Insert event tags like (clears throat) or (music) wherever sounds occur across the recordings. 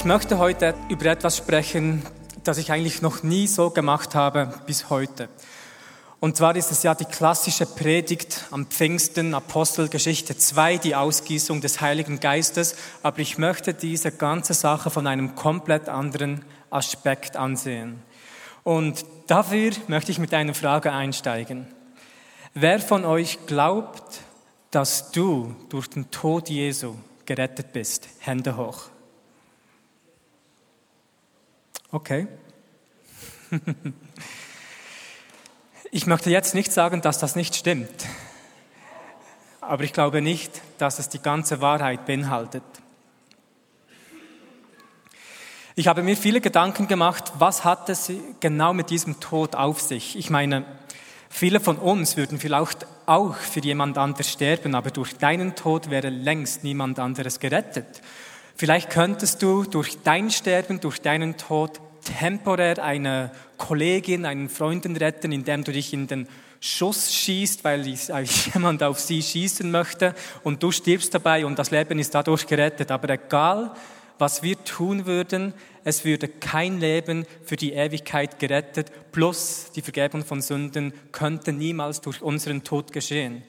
Ich möchte heute über etwas sprechen, das ich eigentlich noch nie so gemacht habe bis heute. Und zwar ist es ja die klassische Predigt am Pfingsten, Apostelgeschichte 2, die Ausgießung des Heiligen Geistes. Aber ich möchte diese ganze Sache von einem komplett anderen Aspekt ansehen. Und dafür möchte ich mit einer Frage einsteigen. Wer von euch glaubt, dass du durch den Tod Jesu gerettet bist? Hände hoch. Okay. (laughs) Ich möchte jetzt nicht sagen, dass das nicht stimmt, aber ich glaube nicht, dass es die ganze Wahrheit beinhaltet. Ich habe mir viele Gedanken gemacht, was hat es genau mit diesem Tod auf sich? Ich meine, viele von uns würden vielleicht auch für jemand anderes sterben, aber durch deinen Tod wäre längst niemand anderes gerettet. Vielleicht könntest du durch dein Sterben, durch deinen Tod temporär eine Kollegin, einen Freundin retten, indem du dich in den Schuss schießt, weil (laughs) jemand auf sie schießen möchte und du stirbst dabei und das Leben ist dadurch gerettet. Aber egal, was wir tun würden, es würde kein Leben für die Ewigkeit gerettet, plus die Vergebung von Sünden könnte niemals durch unseren Tod geschehen.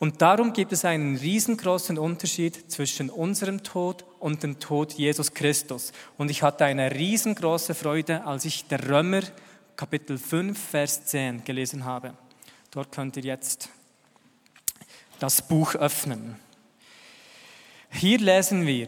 Und darum gibt es einen riesengroßen Unterschied zwischen unserem Tod und dem Tod Jesus Christus. Und ich hatte eine riesengroße Freude, als ich der Römer Kapitel 5, Vers 10 gelesen habe. Dort könnt ihr jetzt das Buch öffnen. Hier lesen wir,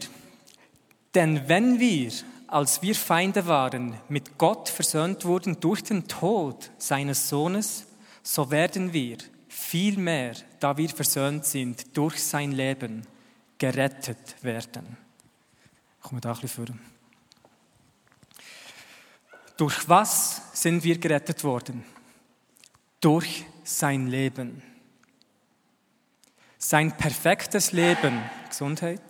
denn wenn wir, als wir Feinde waren, mit Gott versöhnt wurden durch den Tod seines Sohnes, so werden wir vielmehr, da wir versöhnt sind durch sein Leben, gerettet werden. Ich komme da ein bisschen vor. Durch was sind wir gerettet worden? Durch sein Leben. Sein perfektes Leben, Gesundheit,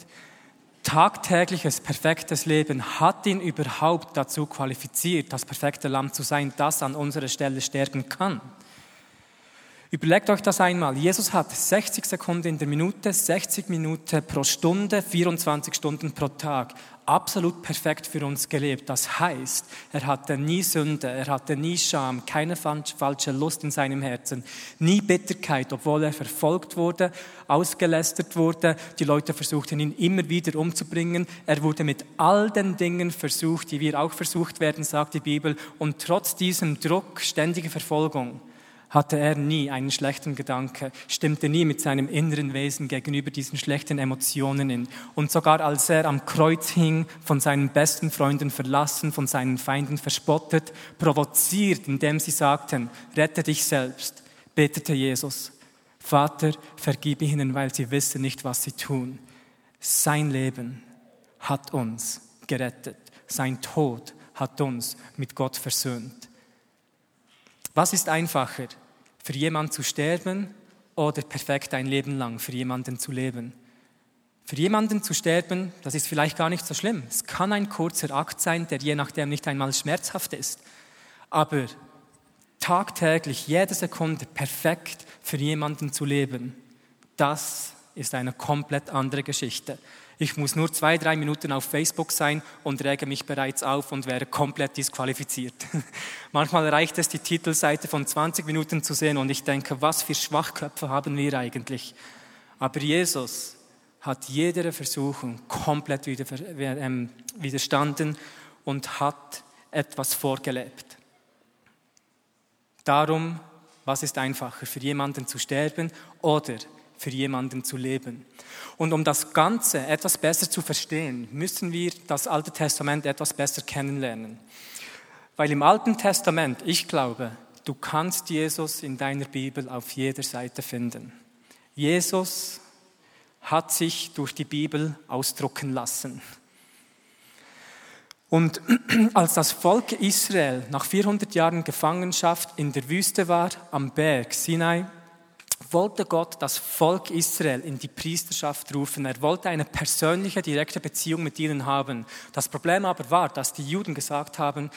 tagtägliches, perfektes Leben hat ihn überhaupt dazu qualifiziert, das perfekte Lamm zu sein, das an unserer Stelle sterben kann. Überlegt euch das einmal. Jesus hat 60 Sekunden in der Minute, 60 Minuten pro Stunde, 24 Stunden pro Tag. Absolut perfekt für uns gelebt. Das heißt, er hatte nie Sünde, er hatte nie Scham, keine falsche Lust in seinem Herzen, nie Bitterkeit, obwohl er verfolgt wurde, ausgelästert wurde. Die Leute versuchten ihn immer wieder umzubringen. Er wurde mit all den Dingen versucht, die wir auch versucht werden, sagt die Bibel. Und trotz diesem Druck, ständige Verfolgung, hatte er nie einen schlechten Gedanke, stimmte nie mit seinem inneren Wesen gegenüber diesen schlechten Emotionen in. Und sogar als er am Kreuz hing, von seinen besten Freunden verlassen, von seinen Feinden verspottet, provoziert, indem sie sagten, rette dich selbst, betete Jesus, Vater, vergib ihnen, weil sie wissen nicht, was sie tun. Sein Leben hat uns gerettet. Sein Tod hat uns mit Gott versöhnt. Was ist einfacher? Für jemanden zu sterben oder perfekt ein Leben lang für jemanden zu leben. Für jemanden zu sterben, das ist vielleicht gar nicht so schlimm. Es kann ein kurzer Akt sein, der je nachdem nicht einmal schmerzhaft ist. Aber tagtäglich, jede Sekunde perfekt für jemanden zu leben, das ist eine komplett andere Geschichte. Ich muss nur zwei, drei Minuten auf Facebook sein und rege mich bereits auf und wäre komplett disqualifiziert. (laughs) Manchmal reicht es, die Titelseite von 20 Minuten zu sehen und ich denke, was für Schwachköpfe haben wir eigentlich? Aber Jesus hat jeder Versuchung komplett ähm, widerstanden und hat etwas vorgelebt. Darum, was ist einfacher, für jemanden zu sterben oder für jemanden zu leben. Und um das Ganze etwas besser zu verstehen, müssen wir das Alte Testament etwas besser kennenlernen. Weil im Alten Testament, ich glaube, du kannst Jesus in deiner Bibel auf jeder Seite finden. Jesus hat sich durch die Bibel ausdrucken lassen. Und (clears throat) als das Volk Israel nach 400 Jahren Gefangenschaft in der Wüste war, am Berg Sinai, wollte Gott das Volk Israel in die Priesterschaft rufen. Er wollte eine persönliche, direkte Beziehung mit ihnen haben. Das Problem aber war, dass die Juden gesagt haben,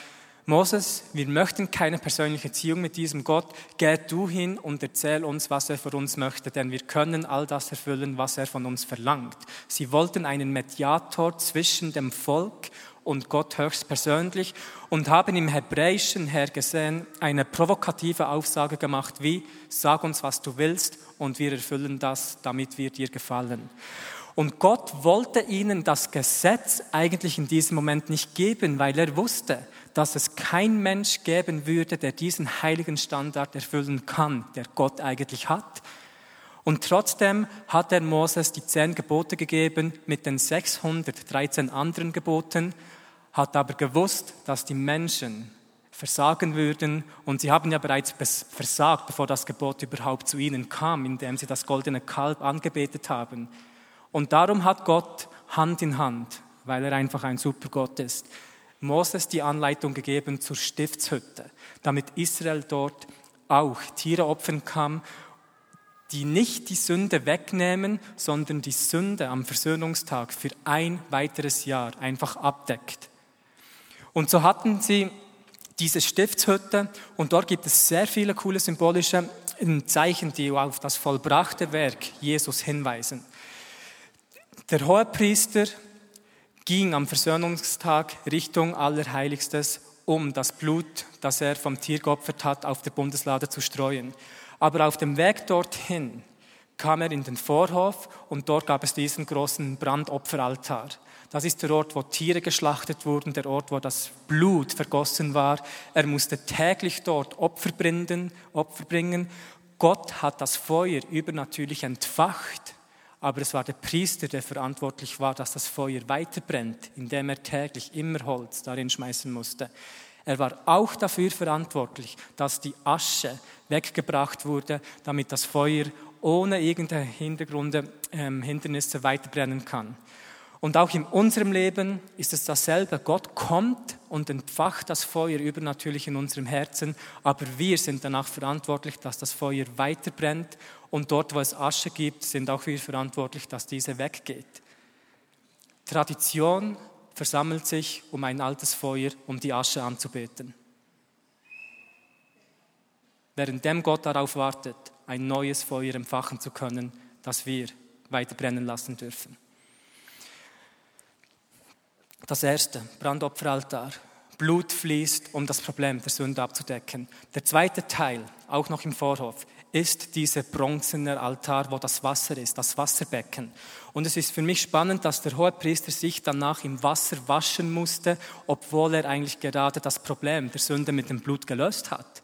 Moses, wir möchten keine persönliche Beziehung mit diesem Gott. Geh du hin und erzähl uns, was er von uns möchte, denn wir können all das erfüllen, was er von uns verlangt. Sie wollten einen Mediator zwischen dem Volk und Gott höchstpersönlich und haben im Hebräischen her gesehen eine provokative Aussage gemacht, wie, sag uns, was du willst und wir erfüllen das, damit wir dir gefallen. Und Gott wollte ihnen das Gesetz eigentlich in diesem Moment nicht geben, weil er wusste, dass es kein Mensch geben würde, der diesen heiligen Standard erfüllen kann, der Gott eigentlich hat. Und trotzdem hat er Moses die zehn Gebote gegeben mit den 613 anderen Geboten, hat aber gewusst, dass die Menschen versagen würden. Und sie haben ja bereits versagt, bevor das Gebot überhaupt zu ihnen kam, indem sie das goldene Kalb angebetet haben. Und darum hat Gott Hand in Hand, weil er einfach ein super Gott ist, Moses die Anleitung gegeben zur Stiftshütte, damit Israel dort auch Tiere opfern kann, die nicht die Sünde wegnehmen, sondern die Sünde am Versöhnungstag für ein weiteres Jahr einfach abdeckt. Und so hatten sie diese Stiftshütte und dort gibt es sehr viele coole symbolische Zeichen, die auf das vollbrachte Werk Jesus hinweisen. Der Hohepriester ging am Versöhnungstag Richtung Allerheiligstes, um das Blut, das er vom Tier geopfert hat, auf der Bundeslade zu streuen. Aber auf dem Weg dorthin kam er in den Vorhof und dort gab es diesen großen Brandopferaltar. Das ist der Ort, wo Tiere geschlachtet wurden, der Ort, wo das Blut vergossen war. Er musste täglich dort Opfer bringen. Opfer bringen. Gott hat das Feuer übernatürlich entfacht aber es war der Priester, der verantwortlich war, dass das Feuer weiter brennt, indem er täglich immer Holz darin schmeißen musste. Er war auch dafür verantwortlich, dass die Asche weggebracht wurde, damit das Feuer ohne irgendeine Hintergründe, ähm, Hindernisse weiterbrennen kann. Und auch in unserem Leben ist es dasselbe. Gott kommt und entfacht das Feuer übernatürlich in unserem Herzen, aber wir sind danach verantwortlich, dass das Feuer weiter brennt und dort, wo es Asche gibt, sind auch wir verantwortlich, dass diese weggeht. Tradition versammelt sich um ein altes Feuer, um die Asche anzubeten. Währenddem Gott darauf wartet, ein neues Feuer empfachen zu können, das wir weiter brennen lassen dürfen. Das erste, Brandopferaltar. Blut fließt, um das Problem der Sünde abzudecken. Der zweite Teil, auch noch im Vorhof, ist dieser bronzene Altar, wo das Wasser ist, das Wasserbecken. Und es ist für mich spannend, dass der Hohepriester sich danach im Wasser waschen musste, obwohl er eigentlich gerade das Problem der Sünde mit dem Blut gelöst hat.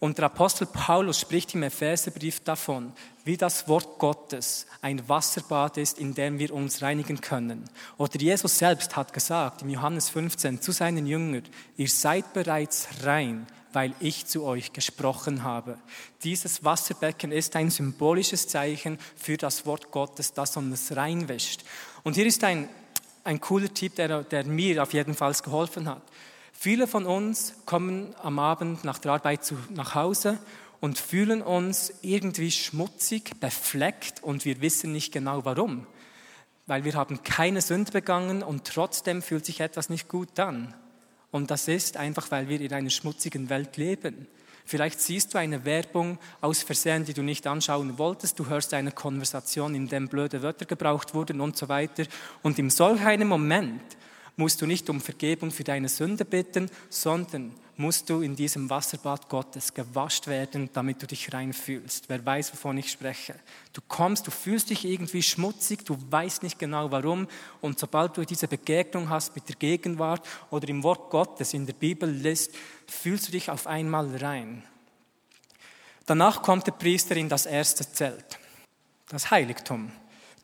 Und der Apostel Paulus spricht im Epheserbrief davon, wie das Wort Gottes ein Wasserbad ist, in dem wir uns reinigen können. Oder Jesus selbst hat gesagt im Johannes 15 zu seinen Jüngern, ihr seid bereits rein, weil ich zu euch gesprochen habe. Dieses Wasserbecken ist ein symbolisches Zeichen für das Wort Gottes, das uns reinwäscht. Und hier ist ein, ein cooler Tipp, der, der mir auf jeden Fall geholfen hat. Viele von uns kommen am Abend nach der Arbeit zu, nach Hause und fühlen uns irgendwie schmutzig, befleckt und wir wissen nicht genau warum. Weil wir haben keine Sünde begangen und trotzdem fühlt sich etwas nicht gut an. Und das ist einfach, weil wir in einer schmutzigen Welt leben. Vielleicht siehst du eine Werbung aus Versehen, die du nicht anschauen wolltest. Du hörst eine Konversation, in der blöde Wörter gebraucht wurden und so weiter. Und in solch einem Moment musst du nicht um Vergebung für deine Sünde bitten, sondern musst du in diesem Wasserbad Gottes gewascht werden, damit du dich rein fühlst. Wer weiß, wovon ich spreche. Du kommst, du fühlst dich irgendwie schmutzig, du weißt nicht genau warum. Und sobald du diese Begegnung hast mit der Gegenwart oder im Wort Gottes in der Bibel liest, fühlst du dich auf einmal rein. Danach kommt der Priester in das erste Zelt, das Heiligtum.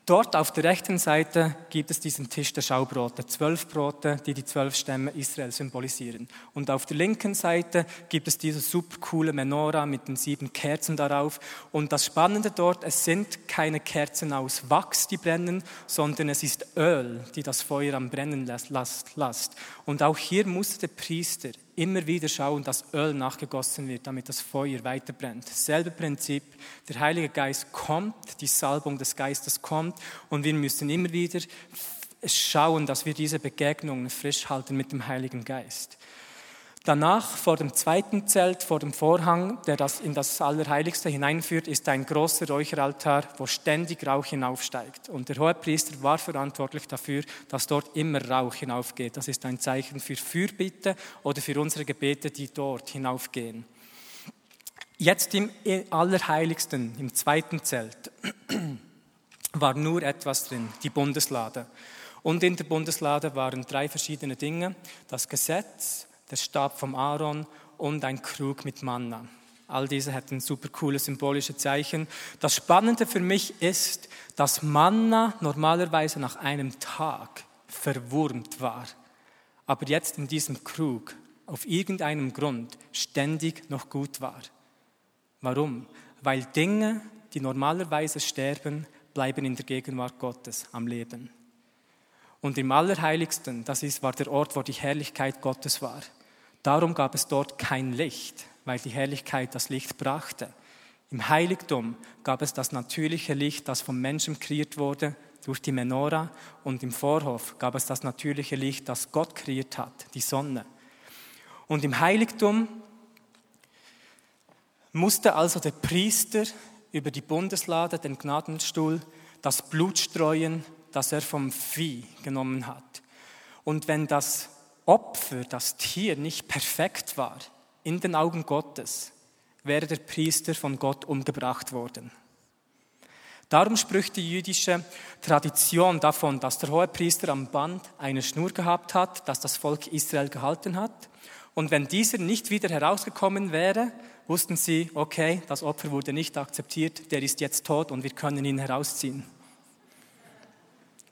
Dort auf der rechten Seite gibt es diesen Tisch der Schaubrote, zwölf Brote, die die zwölf Stämme Israel symbolisieren. Und auf der linken Seite gibt es diese super coole Menora mit den sieben Kerzen darauf. Und das Spannende dort, es sind keine Kerzen aus Wachs, die brennen, sondern es ist Öl, die das Feuer am Brennen lässt. Und auch hier musste der Priester immer wieder schauen, dass Öl nachgegossen wird, damit das Feuer weiter brennt. Selbe Prinzip, der Heilige Geist kommt, die Salbung des Geistes kommt und wir müssen immer wieder schauen, dass wir diese Begegnungen frisch halten mit dem Heiligen Geist. Danach vor dem zweiten Zelt, vor dem Vorhang, der das in das Allerheiligste hineinführt, ist ein großer Räucheraltar, wo ständig Rauch hinaufsteigt. Und der Hohepriester war verantwortlich dafür, dass dort immer Rauch hinaufgeht. Das ist ein Zeichen für Fürbitte oder für unsere Gebete, die dort hinaufgehen. Jetzt im Allerheiligsten, im zweiten Zelt, (clears throat) war nur etwas drin, die Bundeslade. Und in der Bundeslade waren drei verschiedene Dinge. Das Gesetz, der Stab vom Aaron und ein Krug mit Manna. All diese hätten super coole symbolische Zeichen. Das Spannende für mich ist, dass Manna normalerweise nach einem Tag verwurmt war, aber jetzt in diesem Krug auf irgendeinem Grund ständig noch gut war. Warum? Weil Dinge, die normalerweise sterben, bleiben in der Gegenwart Gottes am Leben. Und im Allerheiligsten, das ist, war der Ort, wo die Herrlichkeit Gottes war. Darum gab es dort kein Licht, weil die Herrlichkeit das Licht brachte. Im Heiligtum gab es das natürliche Licht, das vom Menschen kreiert wurde durch die Menora und im Vorhof gab es das natürliche Licht, das Gott kreiert hat, die Sonne. Und im Heiligtum musste also der Priester über die Bundeslade, den Gnadenstuhl, das Blut streuen das er vom Vieh genommen hat. Und wenn das Opfer, das Tier nicht perfekt war in den Augen Gottes, wäre der Priester von Gott umgebracht worden. Darum spricht die jüdische Tradition davon, dass der hohe Priester am Band eine Schnur gehabt hat, dass das Volk Israel gehalten hat. Und wenn dieser nicht wieder herausgekommen wäre, wussten sie, okay, das Opfer wurde nicht akzeptiert, der ist jetzt tot und wir können ihn herausziehen.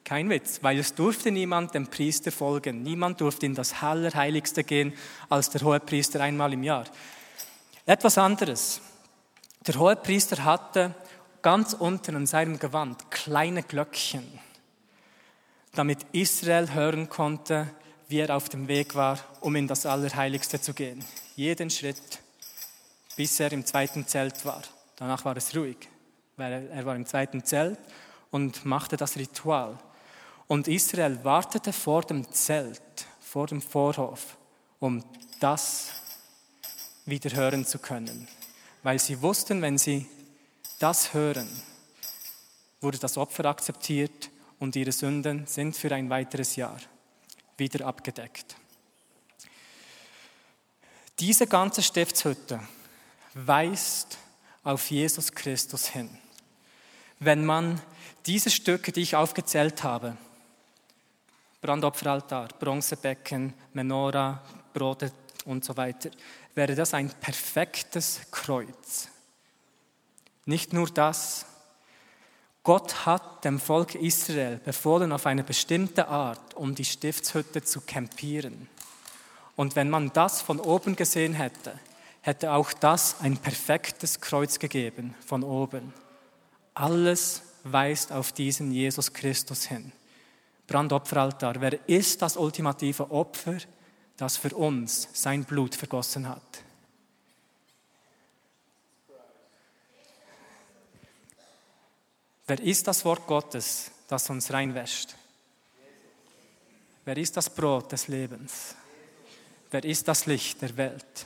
Kein Witz, weil es durfte niemand dem Priester folgen. Niemand durfte in das Allerheiligste gehen als der Hohepriester einmal im Jahr. Etwas anderes. Der Hohepriester hatte ganz unten an seinem Gewand kleine Glöckchen, damit Israel hören konnte, wie er auf dem Weg war, um in das Allerheiligste zu gehen. Jeden Schritt, bis er im zweiten Zelt war. Danach war es ruhig, weil er war im zweiten Zelt und machte das Ritual. Und Israel wartete vor dem Zelt, vor dem Vorhof, um das wieder hören zu können. Weil sie wussten, wenn sie das hören, wurde das Opfer akzeptiert und ihre Sünden sind für ein weiteres Jahr wieder abgedeckt. Diese ganze Stiftshütte weist auf Jesus Christus hin. Wenn man diese Stücke, die ich aufgezählt habe, Brandopferaltar, Bronzebecken, Menora, Brote und so weiter, wäre das ein perfektes Kreuz. Nicht nur das, Gott hat dem Volk Israel befohlen, auf eine bestimmte Art um die Stiftshütte zu campieren. Und wenn man das von oben gesehen hätte, hätte auch das ein perfektes Kreuz gegeben von oben. Alles weist auf diesen Jesus Christus hin. Brandopferaltar. Wer ist das ultimative Opfer, das für uns sein Blut vergossen hat? Wer ist das Wort Gottes, das uns reinwäscht? Wer ist das Brot des Lebens? Wer ist das Licht der Welt?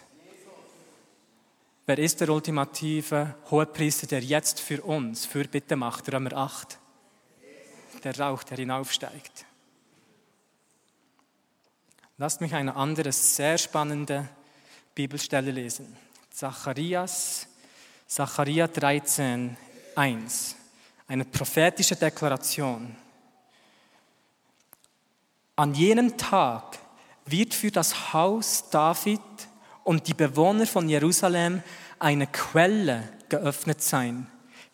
Wer ist der ultimative Hohepriester, der jetzt für uns Fürbitte macht? Römer 8 der Rauch, der hinaufsteigt. Lasst mich eine andere sehr spannende Bibelstelle lesen. Zacharias, Zachariah 13, 1. Eine prophetische Deklaration. An jenem Tag wird für das Haus David und die Bewohner von Jerusalem eine Quelle geöffnet sein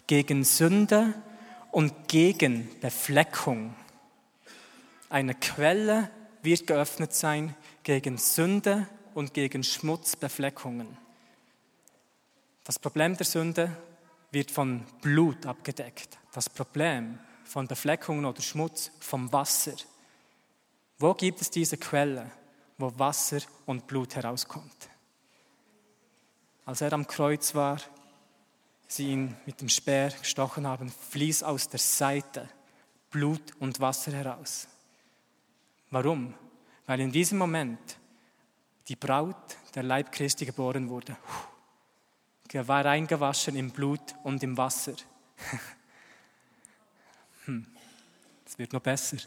gegen Sünde und gegen Befleckung. Eine Quelle wird geöffnet sein gegen Sünde und gegen Schmutzbefleckungen. Das Problem der Sünde wird von Blut abgedeckt. Das Problem von Befleckungen oder Schmutz vom Wasser. Wo gibt es diese Quelle, wo Wasser und Blut herauskommt? Als er am Kreuz war, sie ihn mit dem Speer gestochen haben, fließt aus der Seite Blut und Wasser heraus. Warum? Weil in diesem Moment die Braut, der Leib Christi, geboren wurde. Er war reingewaschen im Blut und im Wasser. (laughs) Hm, es wird noch besser.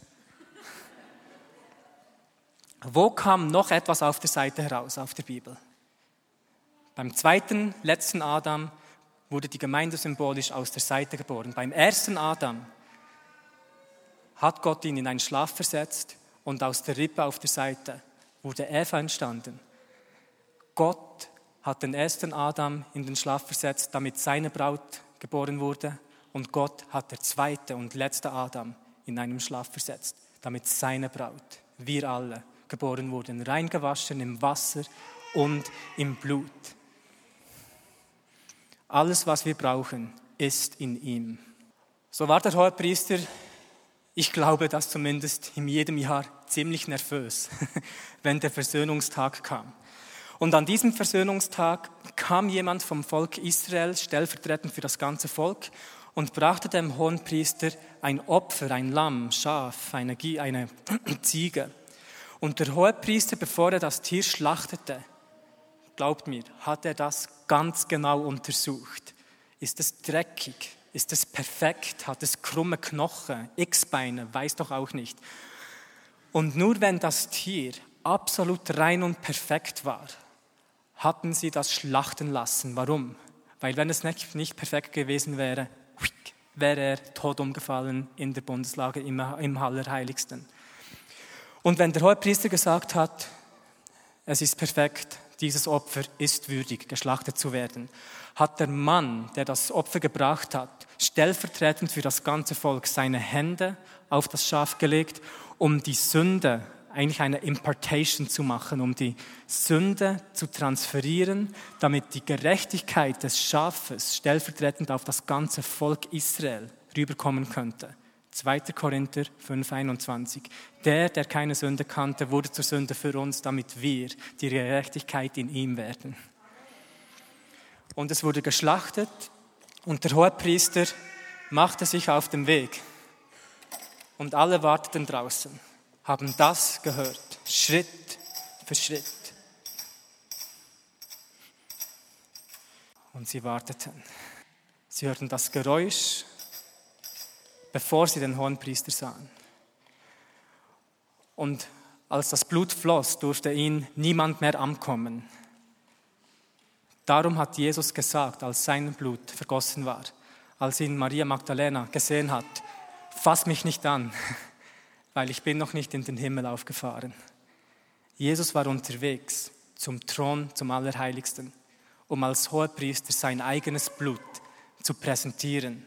Wo kam noch etwas auf der Seite heraus, auf der Bibel? Beim zweiten, letzten Adam wurde die Gemeinde symbolisch aus der Seite geboren. Beim ersten Adam hat Gott ihn in einen Schlaf versetzt und aus der Rippe auf der Seite wurde Eva entstanden. Gott hat den ersten Adam in den Schlaf versetzt, damit seine Braut geboren wurde. Und Gott hat der zweite und letzte Adam in einem Schlaf versetzt, damit seine Braut, wir alle, geboren wurden, reingewaschen im Wasser und im Blut. Alles, was wir brauchen, ist in ihm. So war der Hohepriester, ich glaube das zumindest in jedem Jahr, ziemlich nervös, (laughs) wenn der Versöhnungstag kam. Und an diesem Versöhnungstag kam jemand vom Volk Israel, stellvertretend für das ganze Volk, und brachte dem Hohenpriester ein Opfer, ein Lamm, Schaf, eine, eine (clears throat) Ziege. Und der Hohepriester, bevor er das Tier schlachtete, glaubt mir, hat er das ganz genau untersucht. Ist es dreckig? Ist es perfekt? Hat es krumme Knochen, X-Beine? Weiß doch auch nicht. Und nur wenn das Tier absolut rein und perfekt war, hatten sie das schlachten lassen. Warum? Weil wenn es nicht perfekt gewesen wäre, wäre er tot umgefallen in der Bundeslage im, Allerheiligsten. Und wenn der Hohepriester gesagt hat, es ist perfekt, dieses Opfer ist würdig, geschlachtet zu werden, hat der Mann, der das Opfer gebracht hat, stellvertretend für das ganze Volk seine Hände auf das Schaf gelegt, um die Sünde, eigentlich eine Impartation zu machen, um die Sünde zu transferieren, damit die Gerechtigkeit des Schafes stellvertretend auf das ganze Volk Israel rüberkommen könnte. 2. Korinther 5,21. Der, der keine Sünde kannte, wurde zur Sünde für uns, damit wir die Gerechtigkeit in ihm werden. Und es wurde geschlachtet und der Hohepriester machte sich auf den Weg. Und alle warteten draußen, haben das gehört, Schritt für Schritt. Und sie warteten. Sie hörten das Geräusch bevor sie den hohen Priester sahen. Und als das Blut floss, durfte ihn niemand mehr ankommen. Darum hat Jesus gesagt, als sein Blut vergossen war, als ihn Maria Magdalena gesehen hat, fass mich nicht an, (laughs) weil ich bin noch nicht in den Himmel aufgefahren. Jesus war unterwegs zum Thron, zum Allerheiligsten, um als Hohepriester sein eigenes Blut zu präsentieren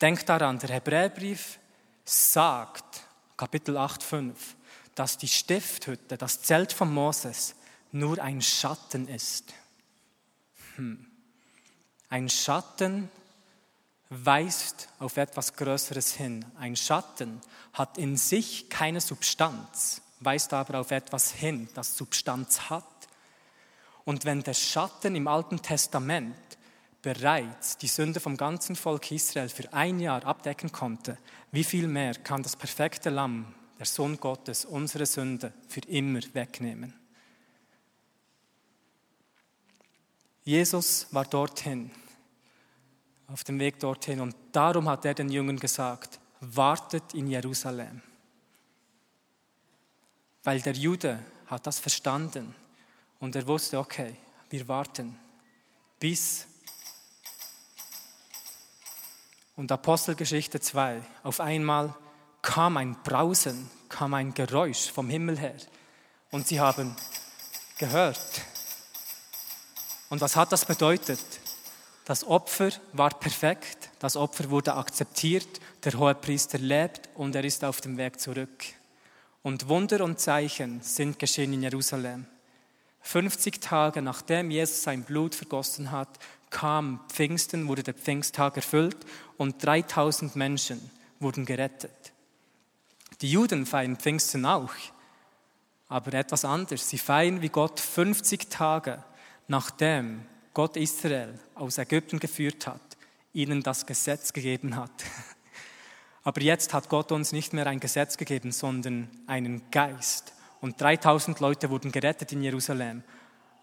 Denk daran, der Hebräerbrief sagt, Kapitel 8, 5, dass die Stifthütte, das Zelt von Moses, nur ein Schatten ist. Hm. Ein Schatten weist auf etwas Größeres hin. Ein Schatten hat in sich keine Substanz, weist aber auf etwas hin, das Substanz hat. Und wenn der Schatten im Alten Testament bereits die Sünde vom ganzen Volk Israel für ein Jahr abdecken konnte, wie viel mehr kann das perfekte Lamm, der Sohn Gottes, unsere Sünde für immer wegnehmen? Jesus war dorthin, auf dem Weg dorthin, und darum hat er den Jüngern gesagt, wartet in Jerusalem. Weil der Jude hat das verstanden und er wusste, okay, wir warten, bis und Apostelgeschichte 2, auf einmal kam ein Brausen, kam ein Geräusch vom Himmel her. Und sie haben gehört. Und was hat das bedeutet? Das Opfer war perfekt, Das Opfer wurde akzeptiert, der Hohepriester lebt und er ist auf dem Weg zurück. Und Wunder und Zeichen sind geschehen in Jerusalem. 50 Tage nachdem Jesus sein Blut vergossen hat, kam Pfingsten, wurde der Pfingsttag erfüllt und 3000 Menschen wurden gerettet. Die Juden feiern Pfingsten auch, aber etwas anders. Sie feiern wie Gott 50 Tage nachdem Gott Israel aus Ägypten geführt hat, ihnen das Gesetz gegeben hat. (laughs) Aber jetzt hat Gott uns nicht mehr ein Gesetz gegeben, sondern einen Geist. Und 3000 Leute wurden gerettet in Jerusalem.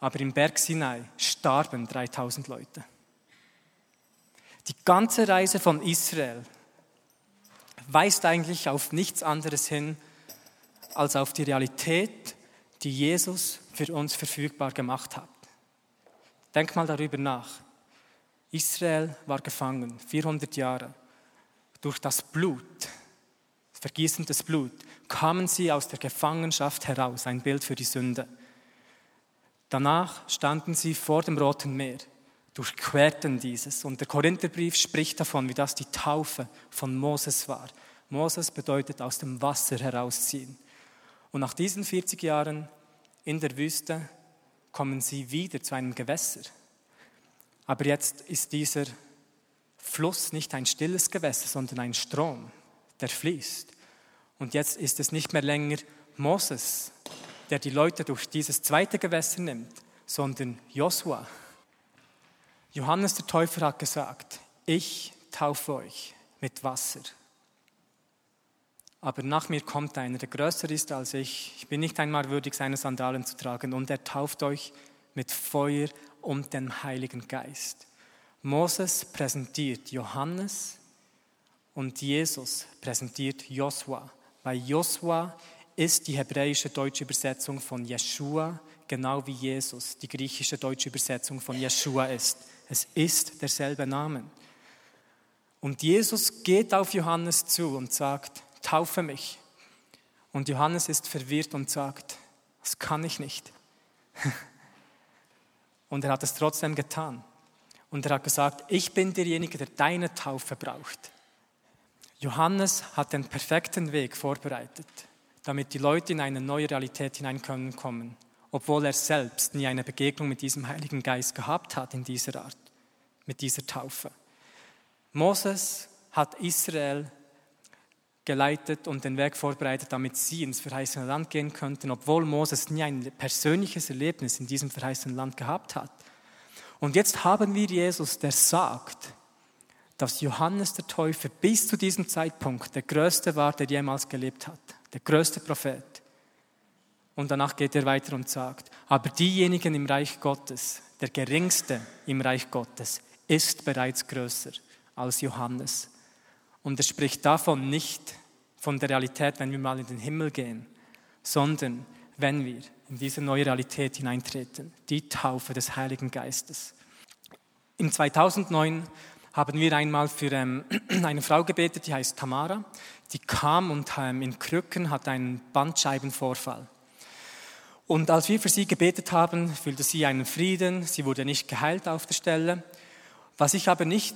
Aber im Berg Sinai starben 3000 Leute. Die ganze Reise von Israel weist eigentlich auf nichts anderes hin als auf die Realität, die Jesus für uns verfügbar gemacht hat. Denk mal darüber nach. Israel war gefangen, 400 Jahre. Durch das Blut, vergießendes Blut, kamen sie aus der Gefangenschaft heraus, ein Bild für die Sünde. Danach standen sie vor dem Roten Meer, durchquerten dieses. Und der Korintherbrief spricht davon, wie das die Taufe von Moses war. Moses bedeutet aus dem Wasser herausziehen. Und nach diesen 40 Jahren in der Wüste kommen sie wieder zu einem Gewässer. Aber jetzt ist dieser Fluss nicht ein stilles Gewässer, sondern ein Strom, der fließt. Und jetzt ist es nicht mehr länger Moses, der die Leute durch dieses zweite Gewässer nimmt, sondern Josua. Johannes der Täufer hat gesagt, ich taufe euch mit Wasser. Aber nach mir kommt einer, der größer ist als ich. Ich bin nicht einmal würdig, seine Sandalen zu tragen. Und er tauft euch mit Feuer und dem Heiligen Geist. Moses präsentiert Johannes und Jesus präsentiert Josua. Weil Josua ist die hebräische deutsche Übersetzung von Jeshua, genau wie Jesus die griechische deutsche Übersetzung von Jeshua ist. Es ist derselbe Name. Und Jesus geht auf Johannes zu und sagt, taufe mich. Und Johannes ist verwirrt und sagt, das kann ich nicht. (laughs) Und er hat es trotzdem getan. Und er hat gesagt, ich bin derjenige, der deine Taufe braucht. Johannes hat den perfekten Weg vorbereitet damit die Leute in eine neue Realität hineinkommen, obwohl er selbst nie eine Begegnung mit diesem Heiligen Geist gehabt hat in dieser Art, mit dieser Taufe. Moses hat Israel geleitet und den Weg vorbereitet, damit sie ins verheißene Land gehen könnten, obwohl Moses nie ein persönliches Erlebnis in diesem verheißenen Land gehabt hat. Und jetzt haben wir Jesus, der sagt, dass Johannes der Täufer bis zu diesem Zeitpunkt der Größte war, der jemals gelebt hat der größte Prophet. Und danach geht er weiter und sagt, aber diejenigen im Reich Gottes, der geringste im Reich Gottes, ist bereits größer als Johannes. Und er spricht davon nicht von der Realität, wenn wir mal in den Himmel gehen, sondern wenn wir in diese neue Realität hineintreten, die Taufe des Heiligen Geistes. Im 2009 haben wir einmal für ähm, (clears throat) eine Frau gebetet, die heißt Tamara. Die kam und ähm, in Krücken hat einen Bandscheibenvorfall. Und als wir für sie gebetet haben, fühlte sie einen Frieden. Sie wurde nicht geheilt auf der Stelle. Was ich aber nicht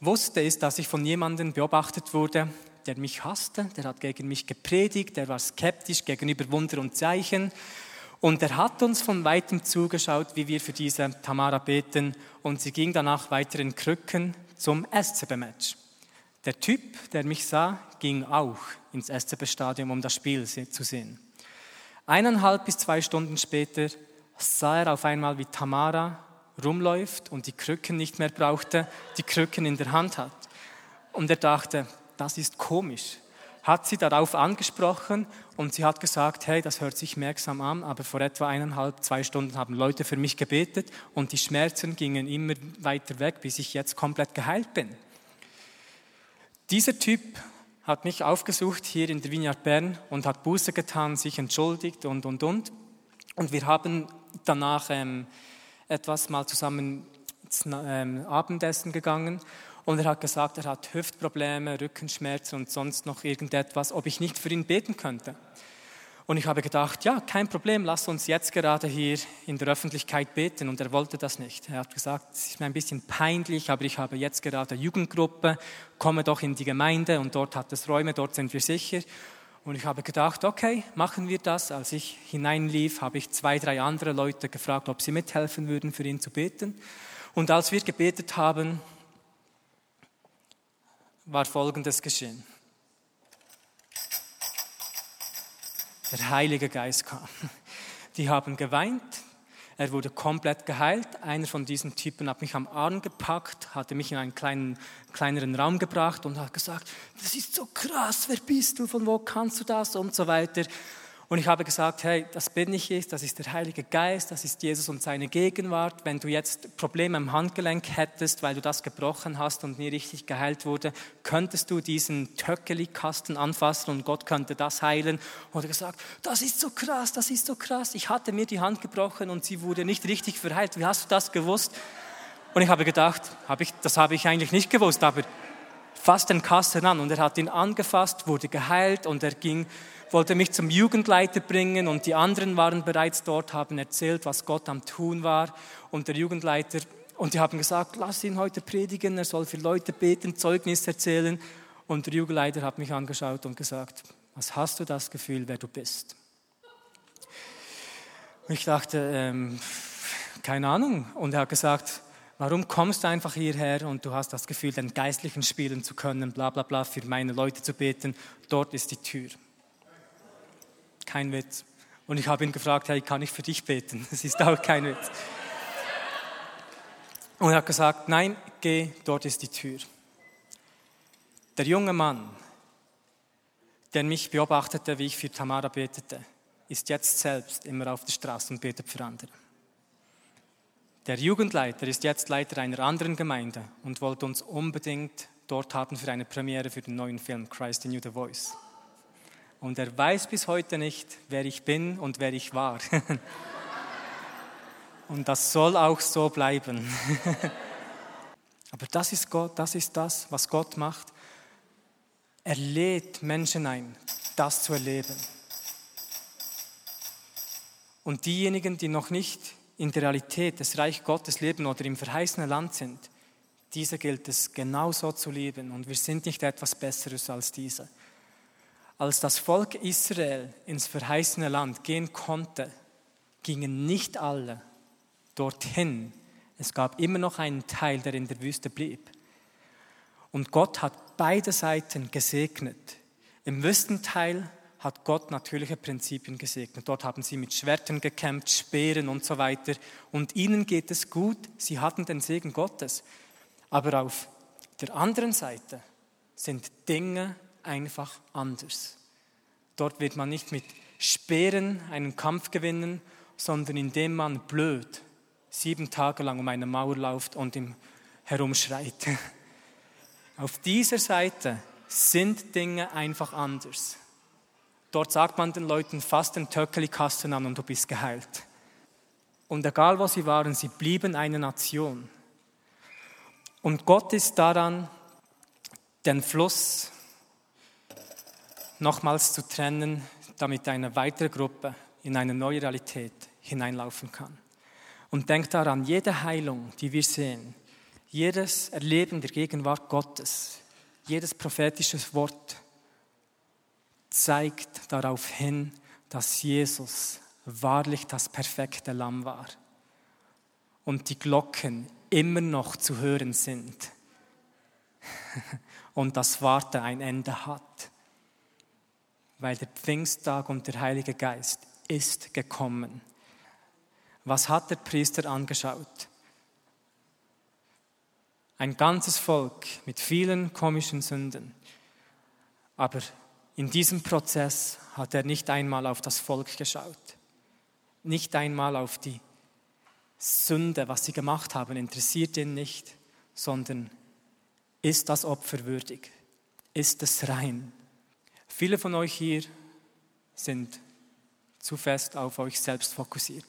wusste, ist, dass ich von jemandem beobachtet wurde, der mich hasste, der hat gegen mich gepredigt, der war skeptisch gegenüber Wunder und Zeichen. Und er hat uns von weitem zugeschaut, wie wir für diese Tamara beten. Und sie ging danach weiter in Krücken zum SCB-Match. Der Typ, der mich sah, ging auch ins SCB-Stadion, um das Spiel zu sehen. Eineinhalb bis zwei Stunden später sah er auf einmal, wie Tamara rumläuft und die Krücken nicht mehr brauchte, die Krücken in der Hand hat. Und er dachte, das ist komisch. Hat sie darauf angesprochen und sie hat gesagt, hey, das hört sich merksam an, aber vor etwa eineinhalb, zwei Stunden haben Leute für mich gebetet und die Schmerzen gingen immer weiter weg, bis ich jetzt komplett geheilt bin. Dieser Typ hat mich aufgesucht hier in der Vineyard Bern und hat Buße getan, sich entschuldigt und, und, und. Und wir haben danach ähm, etwas mal zusammen ähm, Abendessen gegangen und er hat gesagt, er hat Hüftprobleme, Rückenschmerzen und sonst noch irgendetwas, ob ich nicht für ihn beten könnte. Und ich habe gedacht, ja, kein Problem, lass uns jetzt gerade hier in der Öffentlichkeit beten. Und er wollte das nicht. Er hat gesagt, es ist mir ein bisschen peinlich, aber ich habe jetzt gerade Jugendgruppe, komme doch in die Gemeinde und dort hat es Räume, dort sind wir sicher. Und ich habe gedacht, okay, machen wir das. Als ich hineinlief, habe ich zwei, drei andere Leute gefragt, ob sie mithelfen würden, für ihn zu beten. Und als wir gebetet haben, war Folgendes geschehen. Der Heilige Geist kam. Die haben geweint. Er wurde komplett geheilt. Einer von diesen Typen hat mich am Arm gepackt, hatte mich in einen kleinen, kleineren Raum gebracht und hat gesagt, das ist so krass, wer bist du, von wo kannst du das und so weiter. Und ich habe gesagt, hey, das bin ich ich, das ist der Heilige Geist, das ist Jesus und seine Gegenwart. Wenn du jetzt Probleme im Handgelenk hättest, weil du das gebrochen hast und nie richtig geheilt wurde, könntest du diesen Töckeli-Kasten anfassen und Gott könnte das heilen. Oder gesagt, das ist so krass, das ist so krass. Ich hatte mir die Hand gebrochen und sie wurde nicht richtig verheilt. Wie hast du das gewusst? Und ich habe gedacht, habe ich, das habe ich eigentlich nicht gewusst, aber fasst den Kasten an und er hat ihn angefasst, wurde geheilt und er ging wollte mich zum Jugendleiter bringen und die anderen waren bereits dort, haben erzählt, was Gott am Tun war. Und der Jugendleiter, und die haben gesagt, lass ihn heute predigen, er soll für Leute beten, Zeugnis erzählen. Und der Jugendleiter hat mich angeschaut und gesagt, was hast du das Gefühl, wer du bist? Und ich dachte, ähm, keine Ahnung. Und er hat gesagt, warum kommst du einfach hierher und du hast das Gefühl, den Geistlichen spielen zu können, bla bla bla, für meine Leute zu beten. Dort ist die Tür. Kein Witz. Und ich habe ihn gefragt, hey, kann ich für dich beten? (laughs) Das ist auch kein Witz. Und er hat gesagt, nein, geh, dort ist die Tür. Der junge Mann, der mich beobachtete, wie ich für Tamara betete, ist jetzt selbst immer auf der Straße und betet für andere. Der Jugendleiter ist jetzt Leiter einer anderen Gemeinde und wollte uns unbedingt dort haben für eine Premiere für den neuen Film Christ in You the Voice. Und er weiß bis heute nicht, wer ich bin und wer ich war. (laughs) und das soll auch so bleiben. (laughs) Aber das ist Gott, das ist das, was Gott macht. Er lädt Menschen ein, das zu erleben. Und diejenigen, die noch nicht in der Realität des Reich Gottes leben oder im verheißenen Land sind, diese gilt es genauso zu lieben. Und wir sind nicht etwas Besseres als diese. Als das Volk Israel ins verheißene Land gehen konnte, gingen nicht alle dorthin. Es gab immer noch einen Teil, der in der Wüste blieb. Und Gott hat beide Seiten gesegnet. Im Wüstenteil hat Gott natürliche Prinzipien gesegnet. Dort haben sie mit Schwertern gekämpft, Speeren und so weiter. Und ihnen geht es gut. Sie hatten den Segen Gottes. Aber auf der anderen Seite sind Dinge einfach anders. Dort wird man nicht mit Speeren einen Kampf gewinnen, sondern indem man blöd sieben Tage lang um eine Mauer läuft und ihm herumschreit. (laughs) Auf dieser Seite sind Dinge einfach anders. Dort sagt man den Leuten, fass den Töckeli-Kasten an und du bist geheilt. Und egal wo sie waren, sie blieben eine Nation. Und Gott ist daran, den Fluss nochmals zu trennen, damit eine weitere Gruppe in eine neue Realität hineinlaufen kann. Und denkt daran, jede Heilung, die wir sehen, jedes Erleben der Gegenwart Gottes, jedes prophetische Wort zeigt darauf hin, dass Jesus wahrlich das perfekte Lamm war. Und die Glocken immer noch zu hören sind. (laughs) Und das Warte ein Ende hat weil der Pfingsttag und der Heilige Geist ist gekommen. Was hat der Priester angeschaut? Ein ganzes Volk mit vielen komischen Sünden. Aber in diesem Prozess hat er nicht einmal auf das Volk geschaut, nicht einmal auf die Sünde, was sie gemacht haben, interessiert ihn nicht, sondern ist das Opfer würdig? Ist es rein? Viele von euch hier sind zu fest auf euch selbst fokussiert.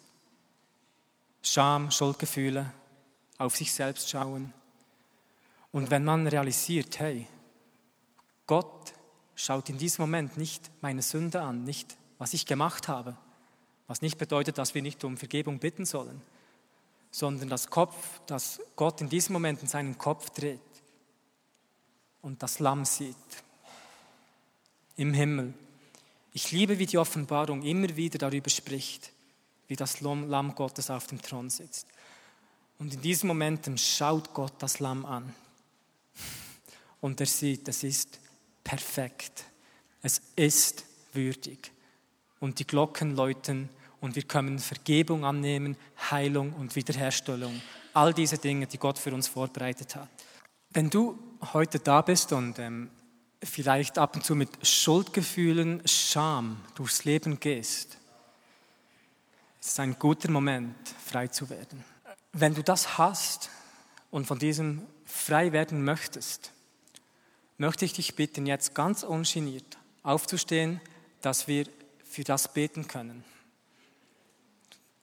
Scham, Schuldgefühle, auf sich selbst schauen. Und wenn man realisiert, hey, Gott schaut in diesem Moment nicht meine Sünde an, nicht was ich gemacht habe. Was nicht bedeutet, dass wir nicht um Vergebung bitten sollen, sondern das Kopf, dass Gott in diesem Moment in seinen Kopf dreht und das Lamm sieht im Himmel. Ich liebe, wie die Offenbarung immer wieder darüber spricht, wie das Lamm Gottes auf dem Thron sitzt. Und in diesen Momenten schaut Gott das Lamm an und er sieht, es ist perfekt, es ist würdig. Und die Glocken läuten und wir können Vergebung annehmen, Heilung und Wiederherstellung. All diese Dinge, die Gott für uns vorbereitet hat. Wenn du heute da bist und ähm, vielleicht ab und zu mit Schuldgefühlen, Scham durchs Leben gehst, ist es ein guter Moment, frei zu werden. Wenn du das hast und von diesem frei werden möchtest, möchte ich dich bitten, jetzt ganz ungeniert aufzustehen, dass wir für das beten können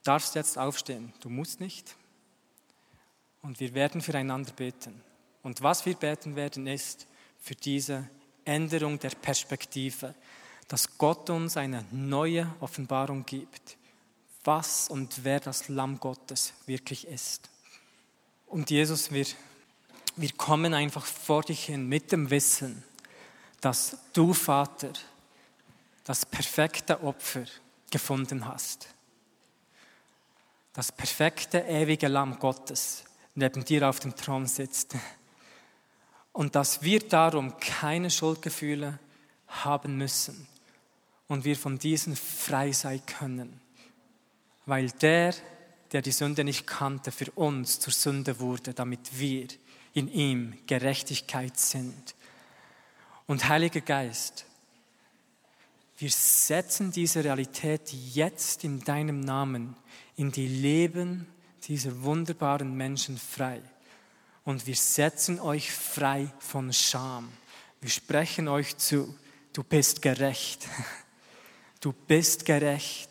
darfst jetzt aufstehen. Du musst nicht. Und wir werden füreinander beten. Und was wir beten werden, ist für diese Änderung der Perspektive, dass Gott uns eine neue Offenbarung gibt, was und wer das Lamm Gottes wirklich ist. Und Jesus, wir, wir kommen einfach vor dich hin mit dem Wissen, dass du, Vater, das perfekte Opfer gefunden hast das perfekte, ewige Lamm Gottes neben dir auf dem Thron sitzt. Und dass wir darum keine Schuldgefühle haben müssen und wir von diesen frei sein können. Weil der, der die Sünde nicht kannte, für uns zur Sünde wurde, damit wir in ihm Gerechtigkeit sind. Und Heiliger Geist, wir setzen diese Realität jetzt in deinem Namen in die Leben dieser wunderbaren Menschen frei. Und wir setzen euch frei von Scham. Wir sprechen euch zu, du bist gerecht. (laughs) Du bist gerecht.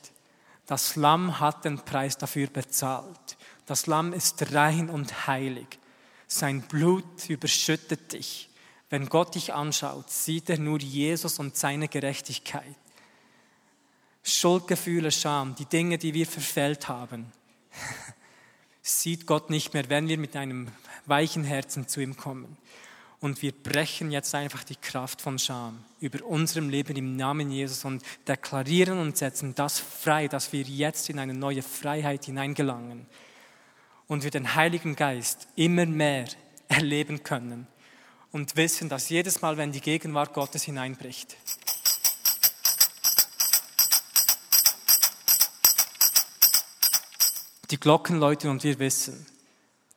Das Lamm hat den Preis dafür bezahlt. Das Lamm ist rein und heilig. Sein Blut überschüttet dich. Wenn Gott dich anschaut, sieht er nur Jesus und seine Gerechtigkeit. Schuldgefühle, Scham, die Dinge, die wir verfällt haben, (laughs) sieht Gott nicht mehr, wenn wir mit einem weichen Herzen zu ihm kommen. Und wir brechen jetzt einfach die Kraft von Scham über unserem Leben im Namen Jesus und deklarieren und setzen das frei, dass wir jetzt in eine neue Freiheit hineingelangen und wir den Heiligen Geist immer mehr erleben können und wissen, dass jedes Mal, wenn die Gegenwart Gottes hineinbricht, Die Glocken läuten und wir wissen,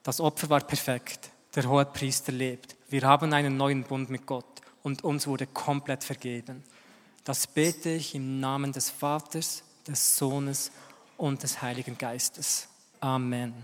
das Opfer war perfekt. Der hohe Priester lebt. Wir haben einen neuen Bund mit Gott und uns wurde komplett vergeben. Das bete ich im Namen des Vaters, des Sohnes und des Heiligen Geistes. Amen.